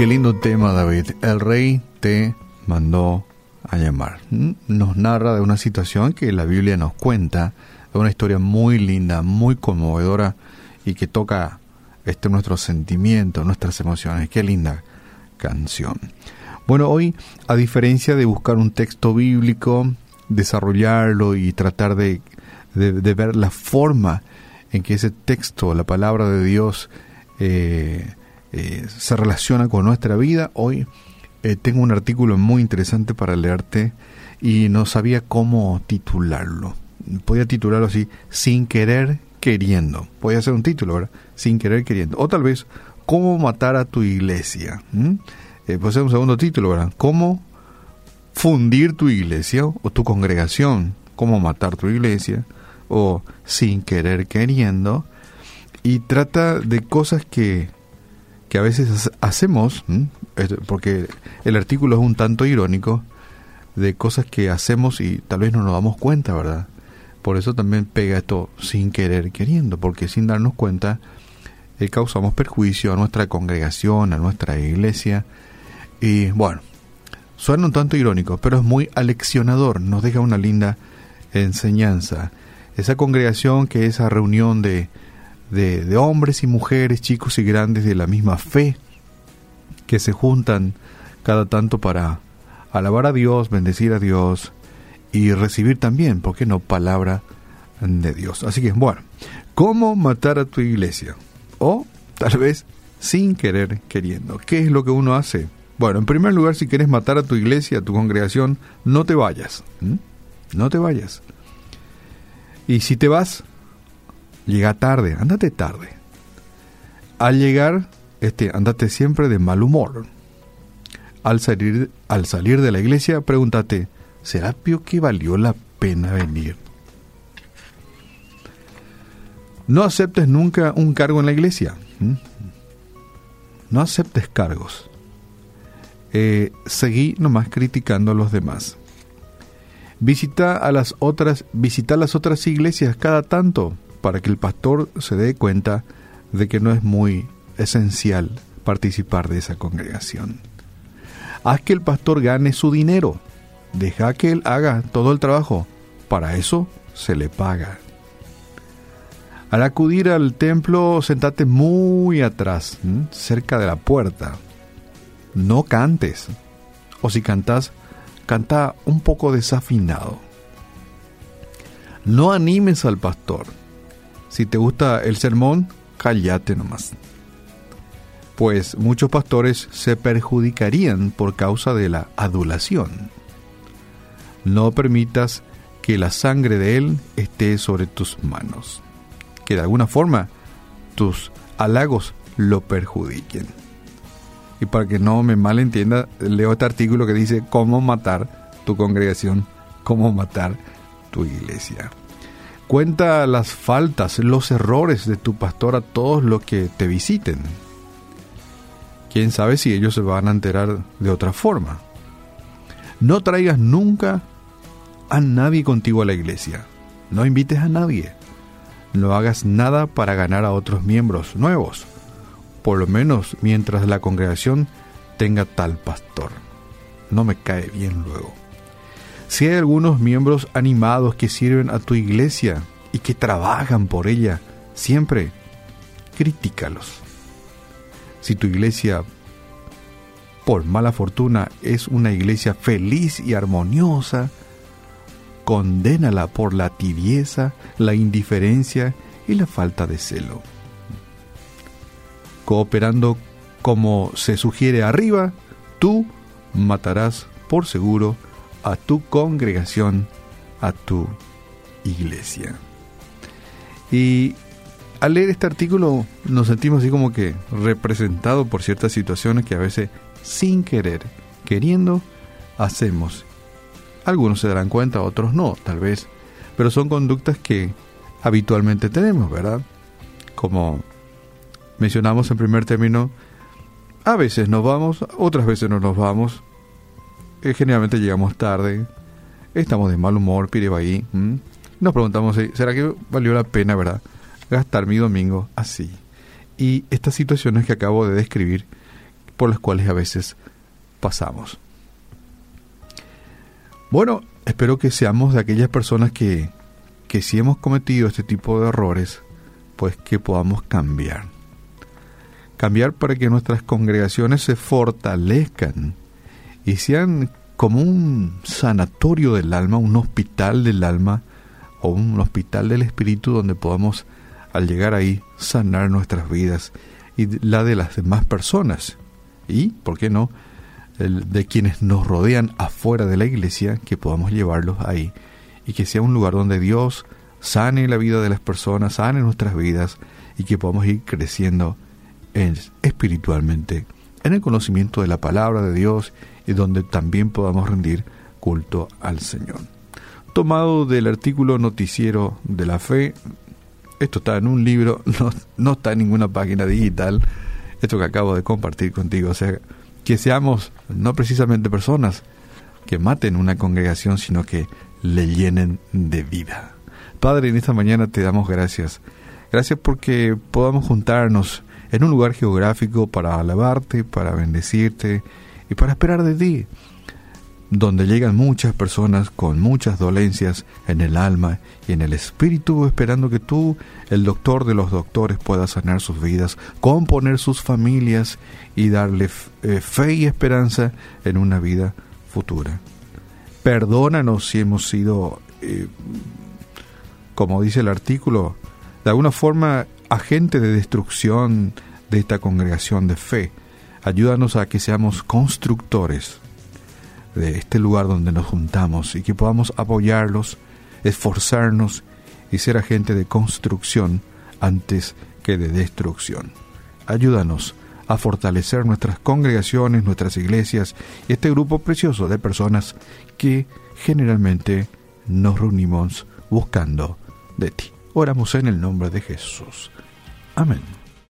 Qué lindo tema, David. El rey te mandó a llamar. Nos narra de una situación que la Biblia nos cuenta, de una historia muy linda, muy conmovedora y que toca este, nuestros sentimientos, nuestras emociones. Qué linda canción. Bueno, hoy, a diferencia de buscar un texto bíblico, desarrollarlo y tratar de, de, ver la forma en que ese texto, la palabra de Dios, eh, eh, se relaciona con nuestra vida, hoy eh, tengo un artículo muy interesante para leerte y no sabía cómo titularlo. Podía titularlo así, sin querer queriendo. Podía ser un título, ¿verdad? Sin querer queriendo. O tal vez, cómo matar a tu iglesia. Eh, puede ser un segundo título, ¿verdad? Cómo fundir tu iglesia o tu congregación. Cómo matar tu iglesia. O sin querer queriendo. Y trata de cosas que, que a veces hacemos, porque el artículo es un tanto irónico, de cosas que hacemos y tal vez no nos damos cuenta, ¿verdad? Por eso también pega esto sin querer queriendo, porque sin darnos cuenta eh, causamos perjuicio a nuestra congregación, a nuestra iglesia. Y bueno, suena un tanto irónico, pero es muy aleccionador, nos deja una linda enseñanza. Esa congregación que es esa reunión de, de, hombres y mujeres, chicos y grandes de la misma fe, que se juntan cada tanto para alabar a Dios, bendecir a Dios, y recibir también, ¿por qué no?, palabra de Dios. Así que, bueno, ¿cómo matar a tu iglesia? O tal vez sin querer queriendo. ¿Qué es lo que uno hace? Bueno, en primer lugar, si quieres matar a tu iglesia, a tu congregación, no te vayas. No te vayas. Y si te vas, llega tarde, ándate tarde. Al llegar, este, andate siempre de mal humor. Al salir, al salir de la iglesia, pregúntate, ¿será que valió la pena venir? No aceptes nunca un cargo en la iglesia. No aceptes cargos. Eh, seguí nomás criticando a los demás. Visita a las otras, visita las otras iglesias cada tanto para que el pastor se dé cuenta de que no es muy esencial participar de esa congregación. Haz que el pastor gane su dinero Deja que Él haga todo el trabajo. Para eso se le paga. Al acudir al templo, sentate muy atrás, cerca de la puerta. No cantes. O si cantas, canta un poco desafinado. No animes al pastor. Si te gusta el sermón, cállate nomás. Pues muchos pastores se perjudicarían por causa de la adulación. No permitas que la sangre de Él esté sobre tus manos. Que de alguna forma tus halagos lo perjudiquen. Y para que no me malentienda, leo este artículo que dice cómo matar tu congregación, cómo matar tu iglesia. Cuenta las faltas, los errores de tu pastor a todos los que te visiten. Quién sabe si ellos se van a enterar de otra forma. No traigas nunca a nadie contigo a la iglesia. No invites a nadie. No hagas nada para ganar a otros miembros nuevos, por lo menos mientras la congregación tenga tal pastor. No me cae bien luego. Si hay algunos miembros animados que sirven a tu iglesia y que trabajan por ella, siempre critícalos. Si tu iglesia, por mala fortuna, es una iglesia feliz y armoniosa, condénala por la tibieza, la indiferencia y la falta de celo. Cooperando como se sugiere arriba, tú matarás por seguro a tu congregación, a tu iglesia. Y al leer este artículo nos sentimos así como que representados por ciertas situaciones que a veces sin querer, queriendo, hacemos algunos se darán cuenta, otros no, tal vez. Pero son conductas que habitualmente tenemos, ¿verdad? Como mencionamos en primer término, a veces nos vamos, otras veces no nos vamos. Eh, generalmente llegamos tarde, estamos de mal humor, pide ahí. Nos preguntamos, ¿será que valió la pena, verdad? Gastar mi domingo así. Y estas situaciones que acabo de describir por las cuales a veces pasamos. Bueno, espero que seamos de aquellas personas que, que si hemos cometido este tipo de errores, pues que podamos cambiar. Cambiar para que nuestras congregaciones se fortalezcan y sean como un sanatorio del alma, un hospital del alma o un hospital del espíritu donde podamos al llegar ahí sanar nuestras vidas y la de las demás personas. Y, ¿por qué no?, de quienes nos rodean afuera de la iglesia, que podamos llevarlos ahí y que sea un lugar donde Dios sane la vida de las personas, sane nuestras vidas y que podamos ir creciendo espiritualmente en el conocimiento de la palabra de Dios y donde también podamos rendir culto al Señor. Tomado del artículo Noticiero de la Fe, esto está en un libro, no, no está en ninguna página digital, esto que acabo de compartir contigo, o sea, que seamos no precisamente personas que maten una congregación, sino que le llenen de vida. Padre, en esta mañana te damos gracias. Gracias porque podamos juntarnos en un lugar geográfico para alabarte, para bendecirte y para esperar de ti, donde llegan muchas personas con muchas dolencias en el alma y en el espíritu, esperando que tú, el doctor de los doctores, puedas sanar sus vidas, componer sus familias y darle eh, fe y esperanza en una vida futura. Perdónanos si hemos sido, eh, como dice el artículo, de alguna forma agente de destrucción de esta congregación de fe Ayúdanos a que seamos constructores de este lugar donde nos juntamos y que podamos apoyarlos, esforzarnos y ser agente de construcción antes que de destrucción. Ayúdanos a fortalecer nuestras congregaciones, nuestras iglesias y este grupo precioso de personas que generalmente nos reunimos buscando de ti. Oramos en el nombre de Jesús. Amén.